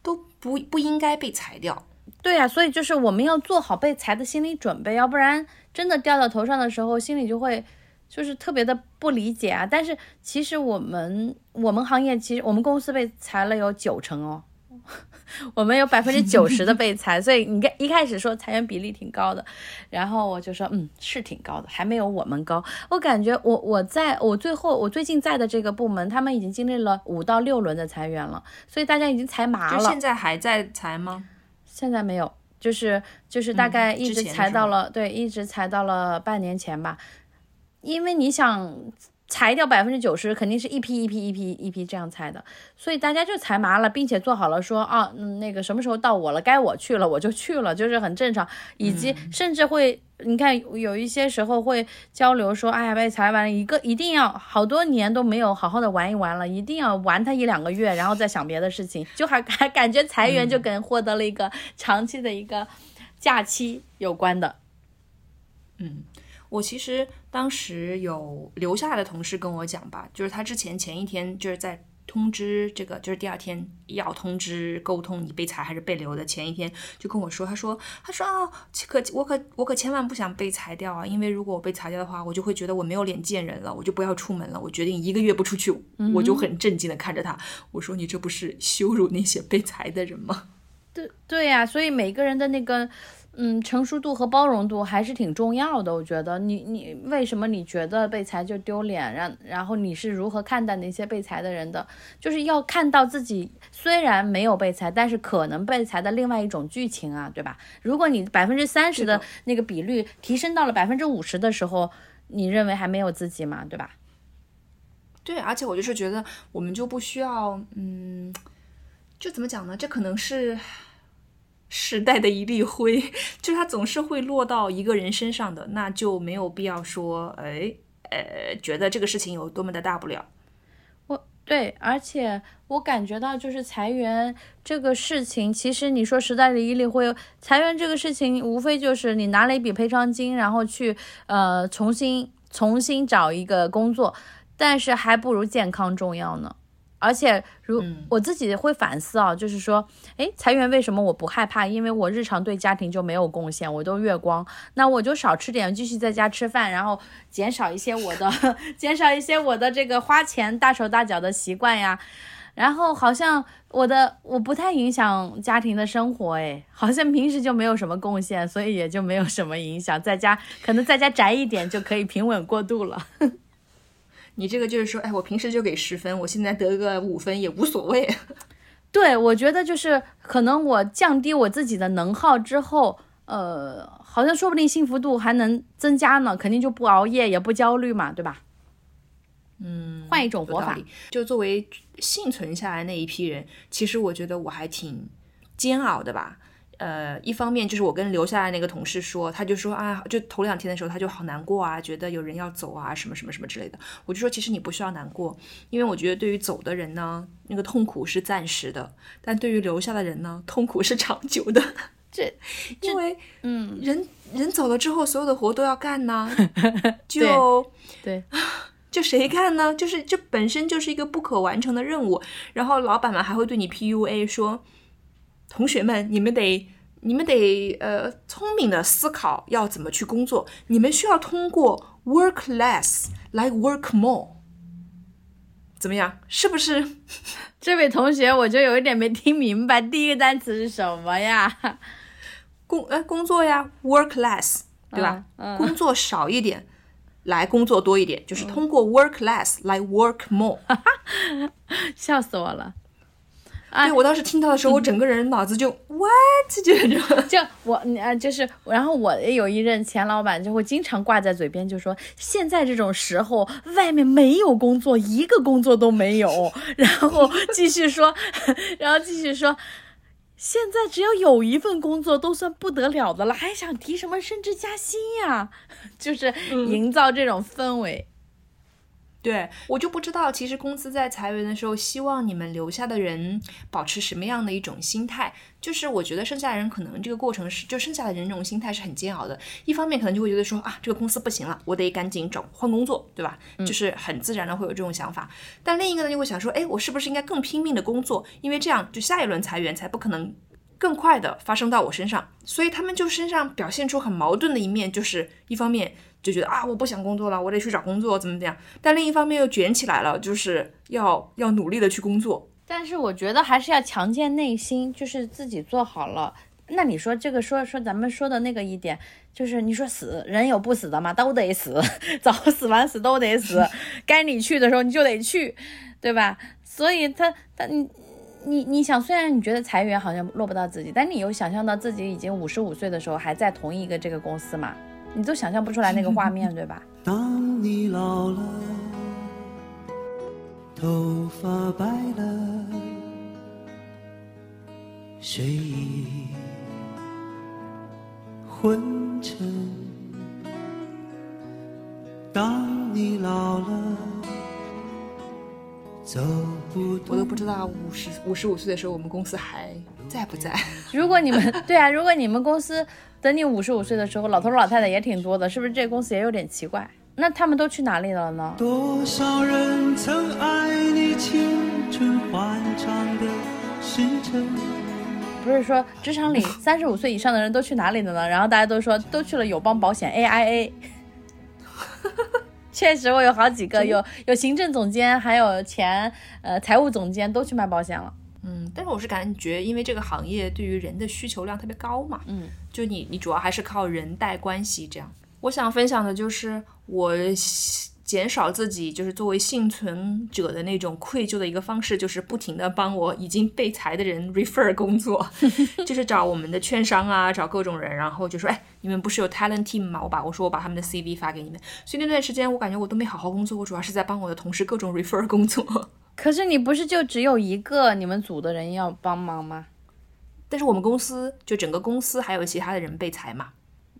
都不不应该被裁掉。对呀、所以就是我们要做好被裁的心理准备，要不然真的掉到头上的时候，心里就会就是特别的不理解啊。但是其实我们我们行业其实我们公司被裁了有九成哦，我们有百分之九十的被裁，所以你看一开始说裁员比例挺高的，然后我就说嗯是挺高的，还没有我们高。我感觉我我在我最后我最近在的这个部门，他们已经经历了五到六轮的裁员了，所以大家已经裁麻了。现在还在裁吗？现在没有，就是就是大概一直裁到了，对，一直裁到了半年前吧。因为你想裁掉百分之九十，肯定是一批一批一批一批这样裁的，所以大家就裁麻了，并且做好了说啊，嗯，那个什么时候到我了，该我去了我就去了，就是很正常，以及甚至会。你看，有一些时候会交流说，哎呀，被裁完了，一个一定要好多年都没有好好的玩一玩了，一定要玩它一两个月，然后再想别的事情，就还还感觉裁员就跟获得了一个长期的一个假期有关的。我其实当时有留下来的同事跟我讲吧，就是他之前前一天就是在通知这个，就是第二天要通知沟通你被裁还是被留的前一天，就跟我说，他说他说啊，可我可我可千万不想被裁掉啊，因为如果我被裁掉的话，我就会觉得我没有脸见人了，我就不要出门了，我决定一个月不出去。我就很震惊的看着他，我说你这不是羞辱那些被裁的人吗？对对呀、所以每个人的那个嗯成熟度和包容度还是挺重要的。我觉得你你为什么你觉得被裁就丢脸，然然后你是如何看待那些被裁的人的？就是要看到自己虽然没有被裁，但是可能被裁的另外一种剧情啊，对吧？如果你百分之三十的那个比率提升到了百分之五十的时候，你认为还没有自己吗？对吧？对，而且我就是觉得我们就不需要，嗯，就怎么讲呢？这可能是时代的一粒灰，就是它总是会落到一个人身上的，那就没有必要说，哎，呃，觉得这个事情有多么的大不了。我对，而且我感觉到就是裁员这个事情，其实你说时代的一粒灰，裁员这个事情无非就是你拿了一笔赔偿金，然后去呃重新重新找一个工作，但是还不如健康重要呢。而且如、我自己会反思啊，就是说，哎，裁员为什么我不害怕？因为我日常对家庭就没有贡献，我都月光，那我就少吃点，继续在家吃饭，然后减少一些我的 减少一些我的这个花钱大手大脚的习惯呀。然后好像我的我不太影响家庭的生活，哎，好像平时就没有什么贡献，所以也就没有什么影响，在家可能在家宅一点就可以平稳过渡了。你这个就是说，哎，我平时就给十分，我现在得个五分也无所谓。对，我觉得就是可能我降低我自己的能耗之后，呃，好像说不定幸福度还能增加呢，肯定就不熬夜，也不焦虑嘛，对吧？嗯，换一种活法。就作为幸存下来那一批人，其实我觉得我还挺煎熬的吧。呃，一方面就是我跟留下来那个同事说，他就说啊，就头两天的时候他就好难过啊，觉得有人要走啊，什么什么什么之类的。我就说，其实你不需要难过，因为我觉得对于走的人呢，那个痛苦是暂时的；但对于留下的人呢，痛苦是长久的。这因为嗯，人人走了之后，所有的活都要干呢，就对，就谁干呢？就是这本身就是一个不可完成的任务，然后老板们还会对你 PUA 说，同学们，你们得你们得呃聪明的思考要怎么去工作，你们需要通过 work less 来 work more，怎么样？是不是？这位同学，我就有一点没听明白，第一个单词是什么呀？工呃工作呀，work less，对吧？嗯嗯工作少一点，来工作多一点，就是通过 work less 来 work more。笑死我了。对我当时听到的时候，我整个人脑子就 what 就这种。就我啊，就是，然后我也有一任前老板就会经常挂在嘴边，就说现在这种时候，外面没有工作，一个工作都没有。然后继续说，然后继续说，现在只要有一份工作都算不得了的了，还想提什么升职加薪呀？就是营造这种氛围。对我就不知道，其实公司在裁员的时候，希望你们留下的人保持什么样的一种心态？就是我觉得剩下的人可能这个过程是，就剩下的人这种心态是很煎熬的。一方面可能就会觉得说啊，这个公司不行了，我得赶紧找换工作，对吧？就是很自然的会有这种想法。但另一个呢，就会想说，哎，我是不是应该更拼命的工作？因为这样就下一轮裁员才不可能更快的发生到我身上。所以他们就身上表现出很矛盾的一面，就是一方面。就觉得啊，我不想工作了，我得去找工作，怎么怎样？但另一方面又卷起来了，就是要要努力的去工作。但是我觉得还是要强健内心，就是自己做好了。那你说这个说说咱们说的那个一点，就是你说死人有不死的吗？都得死，早死晚死都得死。该你去的时候你就得去，对吧？所以他他你你你想，虽然你觉得裁员好像落不到自己，但你有想象到自己已经五十五岁的时候还在同一个这个公司吗？你都想象不出来那个画面，对吧？当你老了，头发白了，睡意昏沉。当你老了。我都不知道五十五十五岁的时候，我们公司还在不在？如果你们对啊，如果你们公司等你五十五岁的时候，老头老太太也挺多的，是不是这公司也有点奇怪？那他们都去哪里了呢？多少人曾爱你青春欢畅的时辰？不是说职场里 三十五岁以上的人都去哪里了呢？然后大家都说都去了友邦保险 AIA。确实，我有好几个，有有行政总监，还有前呃财务总监都去卖保险了。嗯，但是我是感觉，因为这个行业对于人的需求量特别高嘛，嗯，就你你主要还是靠人带关系这样。我想分享的就是我减少自己就是作为幸存者的那种愧疚的一个方式，就是不停的帮我已经被裁的人 refer 工作，就是找我们的券商啊，找各种人，然后就说，哎，你们不是有 talent team 吗？我把我说我把他们的 CV 发给你们。所以那段时间我感觉我都没好好工作，我主要是在帮我的同事各种 refer 工作。可是你不是就只有一个你们组的人要帮忙吗？但是我们公司就整个公司还有其他的人被裁嘛。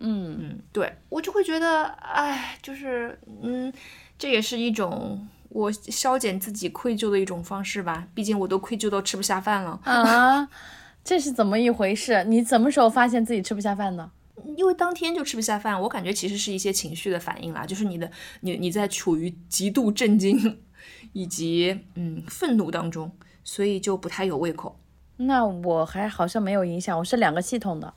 嗯嗯，对我就会觉得，哎，就是，嗯，这也是一种我消减自己愧疚的一种方式吧。毕竟我都愧疚到吃不下饭了。啊，这是怎么一回事？你什么时候发现自己吃不下饭的？因为当天就吃不下饭，我感觉其实是一些情绪的反应啦，就是你的，你你在处于极度震惊以及嗯愤怒当中，所以就不太有胃口。那我还好像没有影响，我是两个系统的。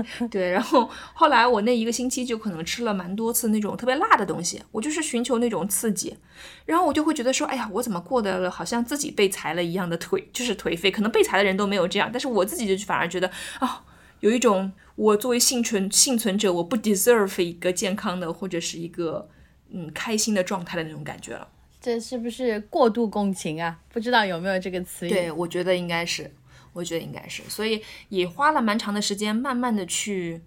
对，然后后来我那一个星期就可能吃了蛮多次那种特别辣的东西，我就是寻求那种刺激，然后我就会觉得说，哎呀，我怎么过得好像自己被裁了一样的颓，就是颓废。可能被裁的人都没有这样，但是我自己就反而觉得，啊、有一种我作为幸存幸存者，我不 deserve 一个健康的或者是一个嗯开心的状态的那种感觉了。这是不是过度共情啊？不知道有没有这个词语？对，我觉得应该是，我觉得应该是，所以也花了蛮长的时间，慢慢的去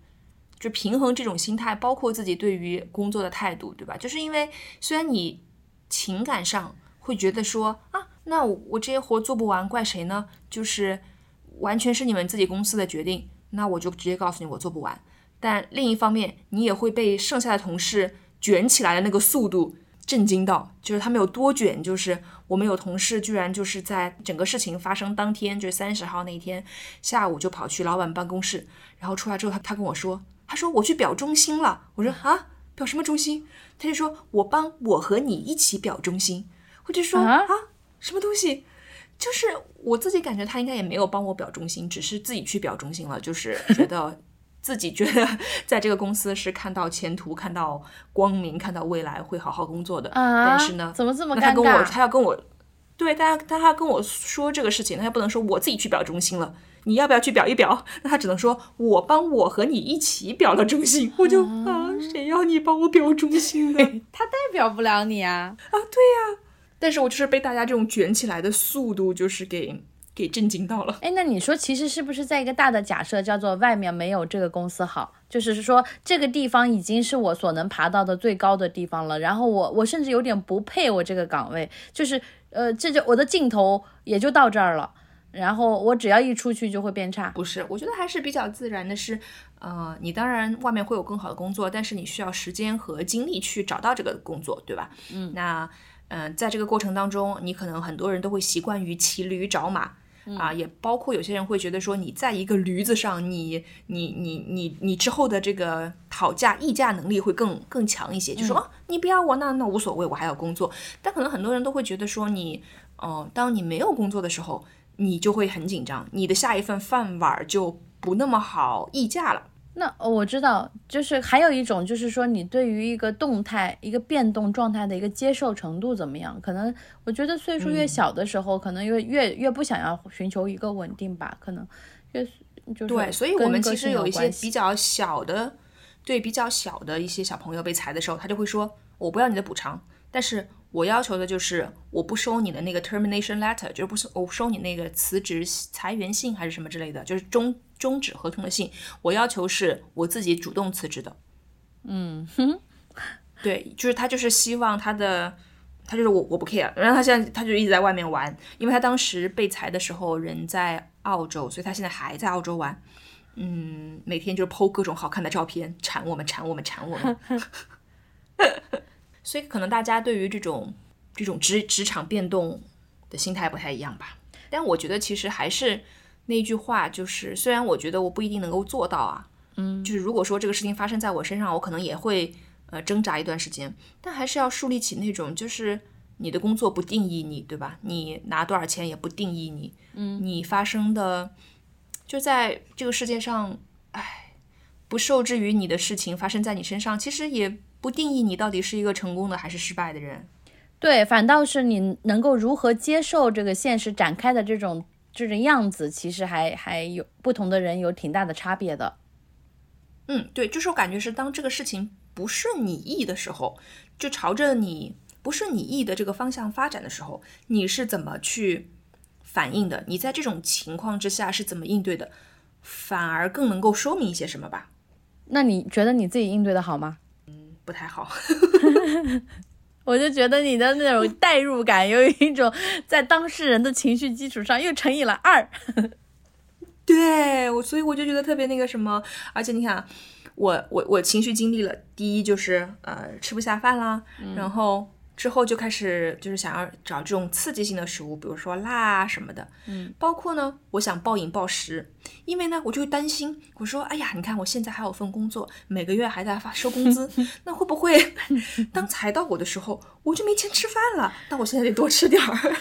就平衡这种心态，包括自己对于工作的态度，对吧？就是因为虽然你情感上会觉得说啊，那我我这些活做不完，怪谁呢？就是完全是你们自己公司的决定，那我就直接告诉你我做不完。但另一方面，你也会被剩下的同事卷起来的那个速度震惊到，就是他们有多卷，就是我们有同事居然就是在整个事情发生当天，就是三十号那天下午就跑去老板办公室，然后出来之后他他跟我说，他说我去表忠心了，我说啊？表什么忠心？他就说我帮我和你一起表忠心，我就说啊？啊？什么东西？就是我自己感觉他应该也没有帮我表忠心，只是自己去表忠心了，就是觉得自己觉得在这个公司是看到前途、看到光明、看到未来，会好好工作的。啊，但是呢，怎么这么那他跟我，他要跟我，对，他他他跟我说这个事情，他不能说我自己去表忠心了，你要不要去表一表？那他只能说我帮我和你一起表了忠心，我就啊，谁要你帮我表忠心呢？他代表不了你啊。但是我就是被大家这种卷起来的速度，就是给给震惊到了。哎，那你说，其实是不是在一个大的假设，叫做外面没有这个公司好，就是说这个地方已经是我所能爬到的最高的地方了，然后我我甚至有点不配我这个岗位，就是呃，这就我的尽头也就到这儿了，然后我只要一出去就会变差。不是，我觉得还是比较自然的是，呃，你当然外面会有更好的工作，但是你需要时间和精力去找到这个工作，对吧？嗯，那嗯、呃在这个过程当中，你可能很多人都会习惯于骑驴找马。啊，也包括有些人会觉得说，你在一个驴子上，你你你你你之后的这个讨价议价能力会更更强一些，就说、啊，你不要我那那无所谓，我还要工作。但可能很多人都会觉得说你，哦、当你没有工作的时候，你就会很紧张，你的下一份饭碗儿就不那么好议价了。那呃我知道，就是还有一种，就是说你对于一个动态、一个变动状态的一个接受程度怎么样？可能我觉得岁数越小的时候，可能越越越不想要寻求一个稳定吧，可能越就是对，所以我们其实有一些比较小的，对比较小的一些小朋友被裁的时候，他就会说：“我不要你的补偿，但是我要求的就是我不收你的那个 termination letter，就是不收我不收你那个辞职裁员信还是什么之类的，就是终终止合同的信。我要求是我自己主动辞职的。”嗯哼，对，就是他就是希望他的，他就是我我不 care，然后他现在他就一直在外面玩，因为他当时被裁的时候人在澳洲，所以他现在还在澳洲玩，嗯，每天就是 PO 各种好看的照片，馋我们馋我们馋我们，所以可能大家对于这种这种职职场变动的心态不太一样吧，但我觉得其实还是那句话，就是虽然我觉得我不一定能够做到啊，嗯，就是如果说这个事情发生在我身上，我可能也会呃挣扎一段时间，但还是要树立起那种就是你的工作不定义你，对吧？你拿多少钱也不定义你，嗯，你发生的就在这个世界上，哎，不受制于你的事情发生在你身上，其实也不定义你到底是一个成功的还是失败的人。对，反倒是你能够如何接受这个现实展开的这种这种样子，其实还还有不同的人有挺大的差别的。嗯，对，就是我感觉是当这个事情不顺你意的时候，就朝着你不顺你意的这个方向发展的时候，你是怎么去反应的？你在这种情况之下是怎么应对的？反而更能够说明一些什么吧？那你觉得你自己应对的好吗？嗯不太好。我就觉得你的那种代入感，有一种在当事人的情绪基础上又乘以了二。对我，所以我就觉得特别那个什么，而且你看啊，我我我情绪经历了，第一就是呃吃不下饭啦，然后之后就开始就是想要找这种刺激性的食物，比如说辣啊什么的，嗯，包括呢，我想暴饮暴食，因为呢我就会担心，我说哎呀，你看我现在还有份工作，每个月还在发收工资，那会不会 当裁到我的时候，我就没钱吃饭了？那我现在得多吃点儿。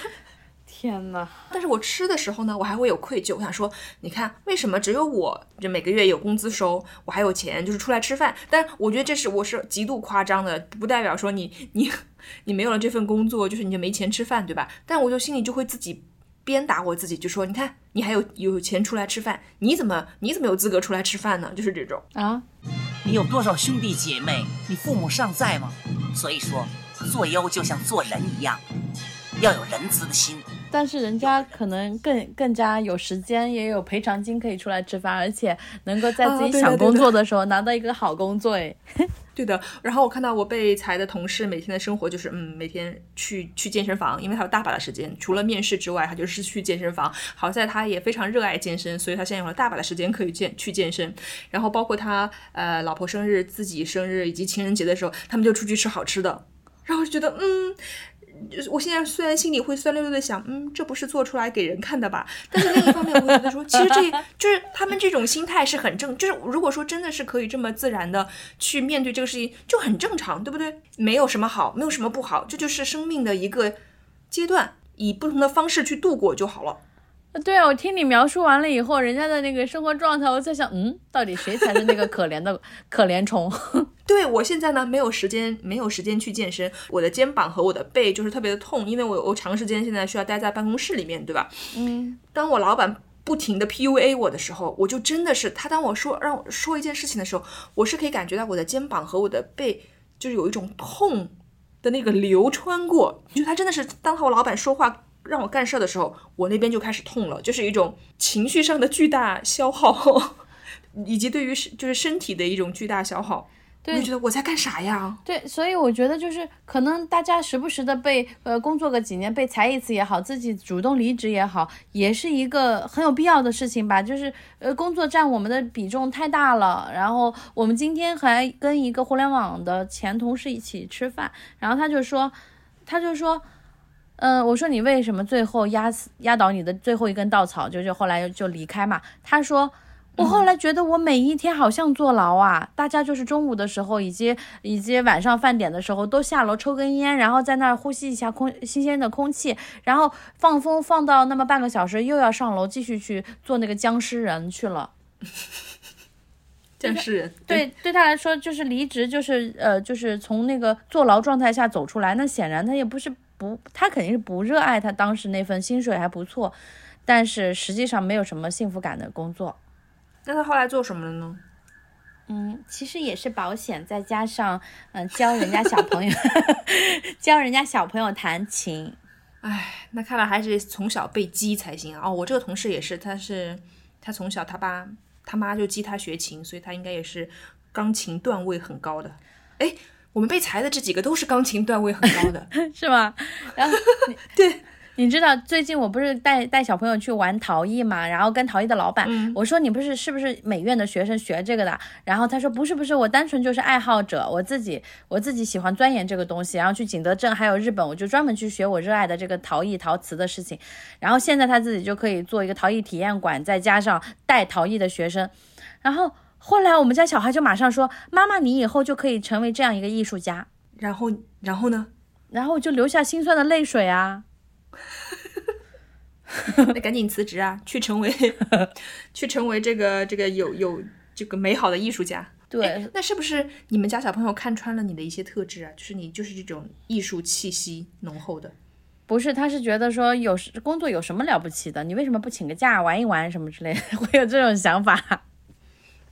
天呐，但是我吃的时候呢，我还会有愧疚。我想说，你看，为什么只有我这每个月有工资收，我还有钱，就是出来吃饭？但我觉得这是我是极度夸张的，不代表说你 你你没有了这份工作，就是你就没钱吃饭，对吧？但我就心里就会自己鞭打我自己，就说，你看，你还有有钱出来吃饭，你怎么你怎么有资格出来吃饭呢？就是这种。啊，你有多少兄弟姐妹？你父母尚在吗？所以说，做妖就像做人一样，要有仁慈的心。但是人家可能更更加有时间，也有赔偿金可以出来吃饭，而且能够在自己想工作的时候拿到一个好工作，哎，对的，然后我看到我被裁的同事每天的生活就是，嗯，每天去去健身房，因为他有大把的时间，除了面试之外，他就是去健身房。好在他也非常热爱健身，所以他现在有了大把的时间可以健去健身。然后包括他呃老婆生日、自己生日以及情人节的时候，他们就出去吃好吃的。然后我就觉得，嗯，就是我现在虽然心里会酸溜溜的想，嗯，这不是做出来给人看的吧？但是另一方面，我会觉得说，其实这 就是他们这种心态是很正，就是如果说真的是可以这么自然的去面对这个事情，就很正常，对不对？没有什么好，没有什么不好，这就是生命的一个阶段，以不同的方式去度过就好了。对啊，我听你描述完了以后，人家的那个生活状态，我在想，嗯，到底谁才是那个可怜的可怜虫？对我现在呢，没有时间，没有时间去健身，我的肩膀和我的背就是特别的痛，因为我我长时间现在需要待在办公室里面，对吧？嗯，当我老板不停的 PUA 我的时候，我就真的是他当我说让我说一件事情的时候，我是可以感觉到我的肩膀和我的背就是有一种痛的那个流穿过，就他真的是当我老板说话让我干事儿的时候，我那边就开始痛了，就是一种情绪上的巨大消耗，以及对于是就是身体的一种巨大消耗。我对你觉得我在干啥呀？对，所以我觉得就是可能大家时不时的被呃工作个几年被裁一次也好，自己主动离职也好，也是一个很有必要的事情吧。就是呃工作占我们的比重太大了，然后我们今天还跟一个互联网的前同事一起吃饭，然后他就说，他就说。嗯，我说你为什么最后压死压倒你的最后一根稻草，就就后来就离开嘛？他说，我后来觉得我每一天好像坐牢啊，大家就是中午的时候以及以及晚上饭点的时候都下楼抽根烟，然后在那儿呼吸一下空新鲜的空气，然后放风放到那么半个小时，又要上楼继续去做那个僵尸人去了。僵尸人，对，对他来说就是离职，就是呃，就是从那个坐牢状态下走出来。那显然他也不是不，他肯定是不热爱他当时那份薪水还不错，但是实际上没有什么幸福感的工作。那他后来做什么了呢？嗯，其实也是保险，再加上嗯、教人家小朋友，教人家小朋友弹琴。唉，那看来还是从小被激才行啊！哦，我这个同事也是，他是他从小他爸他妈就激他学琴，所以他应该也是钢琴段位很高的。哎，我们被裁的这几个都是钢琴段位很高的。是吗？然后 对，你知道最近我不是带带小朋友去玩陶艺嘛，然后跟陶艺的老板、我说你不是是不是美院的学生学这个的？然后他说不是不是，我单纯就是爱好者，我自己我自己喜欢钻研这个东西，然后去景德镇还有日本，我就专门去学我热爱的这个陶艺陶瓷的事情。然后现在他自己就可以做一个陶艺体验馆，再加上带陶艺的学生，然后。后来我们家小孩就马上说：“妈妈，你以后就可以成为这样一个艺术家。”然后，然后呢？然后就流下心酸的泪水啊！那赶紧辞职啊，去成为 去成为这个这个有有这个美好的艺术家。对，那是不是你们家小朋友看穿了你的一些特质啊？就是你就是这种艺术气息浓厚的。不是，他是觉得说有时工作有什么了不起的？你为什么不请个假玩一玩什么之类的？会有这种想法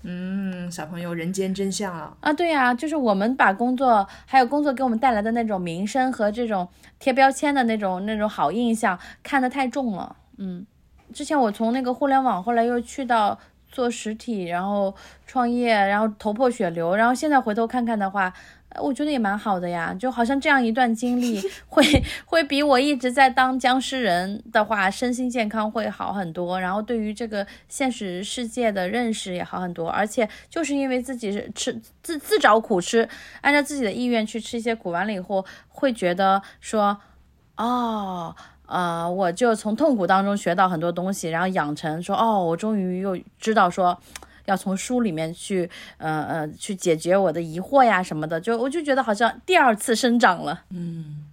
嗯，小朋友人间真相啊！啊？对呀、就是我们把工作还有工作给我们带来的那种名声和这种贴标签的那种那种好印象看得太重了。嗯，之前我从那个互联网，后来又去到做实体，然后创业，然后头破血流，然后现在回头看看的话。我觉得也蛮好的呀，就好像这样一段经历会 会比我一直在当僵尸人的话，身心健康会好很多，然后对于这个现实世界的认识也好很多，而且就是因为自己是吃自自找苦吃，按照自己的意愿去吃一些苦，完了以后会觉得说，哦。呃，我就从痛苦当中学到很多东西，然后养成说，哦，我终于又知道说，要从书里面去，呃呃，去解决我的疑惑呀什么的，就我就觉得好像第二次生长了。嗯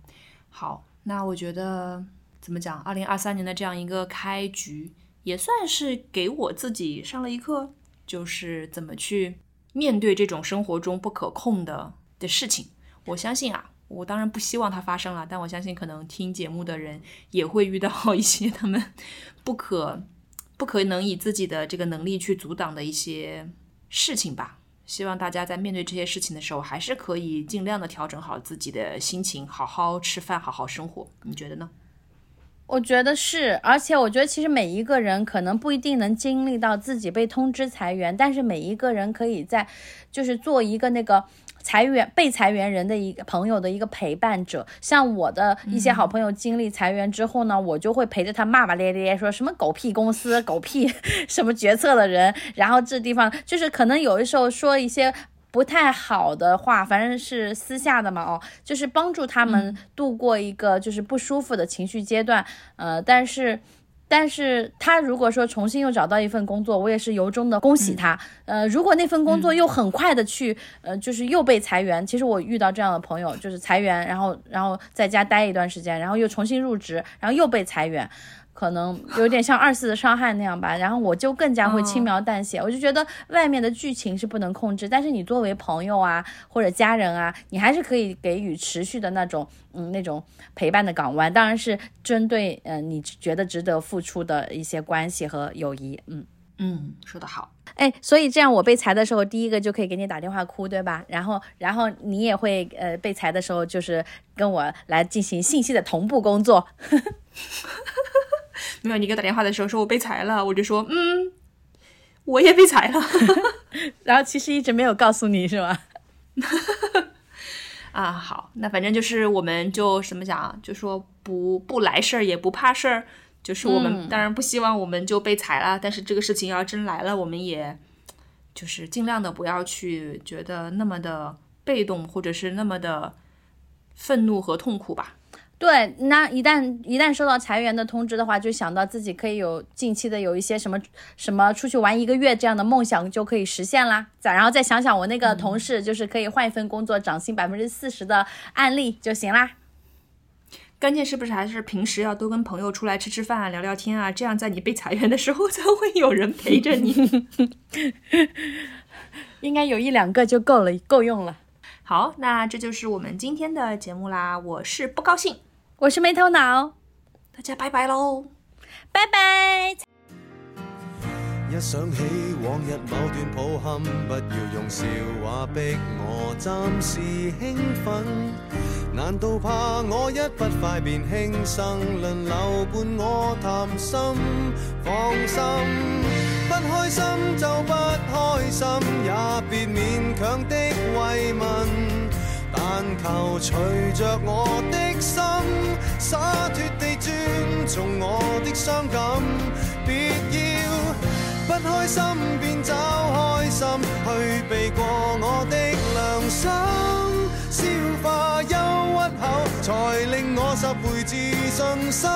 好，那我觉得怎么讲？二零二三年的这样一个开局，也算是给我自己上了一课，就是怎么去面对这种生活中不可控的的事情。我相信啊，我当然不希望它发生了，但我相信可能听节目的人也会遇到一些他们不可不可能以自己的这个能力去阻挡的一些事情吧。希望大家在面对这些事情的时候，还是可以尽量的调整好自己的心情，好好吃饭，好好生活。你觉得呢？我觉得是，而且我觉得其实每一个人可能不一定能经历到自己被通知裁员，但是每一个人可以在，就是做一个那个裁员被裁员人的一个朋友的一个陪伴者。像我的一些好朋友经历裁员之后呢，我就会陪着他骂骂咧咧，说什么狗屁公司、狗屁什么决策的人，然后这地方就是可能有的时候说一些。不太好的话，反正是私下的嘛，哦，就是帮助他们度过一个就是不舒服的情绪阶段，呃，但是。但是他如果说重新又找到一份工作，我也是由衷的恭喜他。呃，如果那份工作又很快的去，呃，就是又被裁员，其实我遇到这样的朋友，就是裁员，然后然后在家待一段时间，然后又重新入职，然后又被裁员，可能有点像二次的伤害那样吧。然后我就更加会轻描淡写，我就觉得外面的剧情是不能控制，但是你作为朋友啊或者家人啊，你还是可以给予持续的那种嗯那种陪伴的港湾，当然是针对呃你觉得值得付出的一些关系和友谊，嗯。嗯，说得好。哎，所以这样我被裁的时候，第一个就可以给你打电话哭，对吧？然后，然后你也会呃被裁的时候，就是跟我来进行信息的同步工作。没有，你给我打电话的时候说我被裁了，我就说嗯，我也被裁了。然后其实一直没有告诉你是吧？啊，好，那反正就是我们就什么讲，就说不不来事儿也不怕事儿，就是我们、嗯当然不希望我们就被裁了，但是这个事情要真来了，我们也就是尽量的不要去觉得那么的被动，或者是那么的愤怒和痛苦吧。对，那一旦一旦收到裁员的通知的话，就想到自己可以有近期的有一些什么什么出去玩一个月这样的梦想就可以实现啦。再然后再想想我那个同事，就是可以换一份工作涨薪百分之四十的案例就行啦。关键是不是还是平时要多跟朋友出来吃吃饭啊、聊聊天啊，这样在你被裁员的时候才会有人陪着你。应该有一两个就够了，够用了。好，那这就是我们今天的节目啦。我是不高兴，我是没头脑，大家拜拜喽。拜拜。一想起往日某段抱憾，不要用笑話逼我暫時興奮。難道怕我一不快便輕生，輪流伴我談心？放心，不開心就不開心，也別勉強的慰問。但求隨着我的心，洒脱地尊重我的傷感，別要不開心便找開心，去避過我的良心，消化憂鬱後，才令我拾回自信心。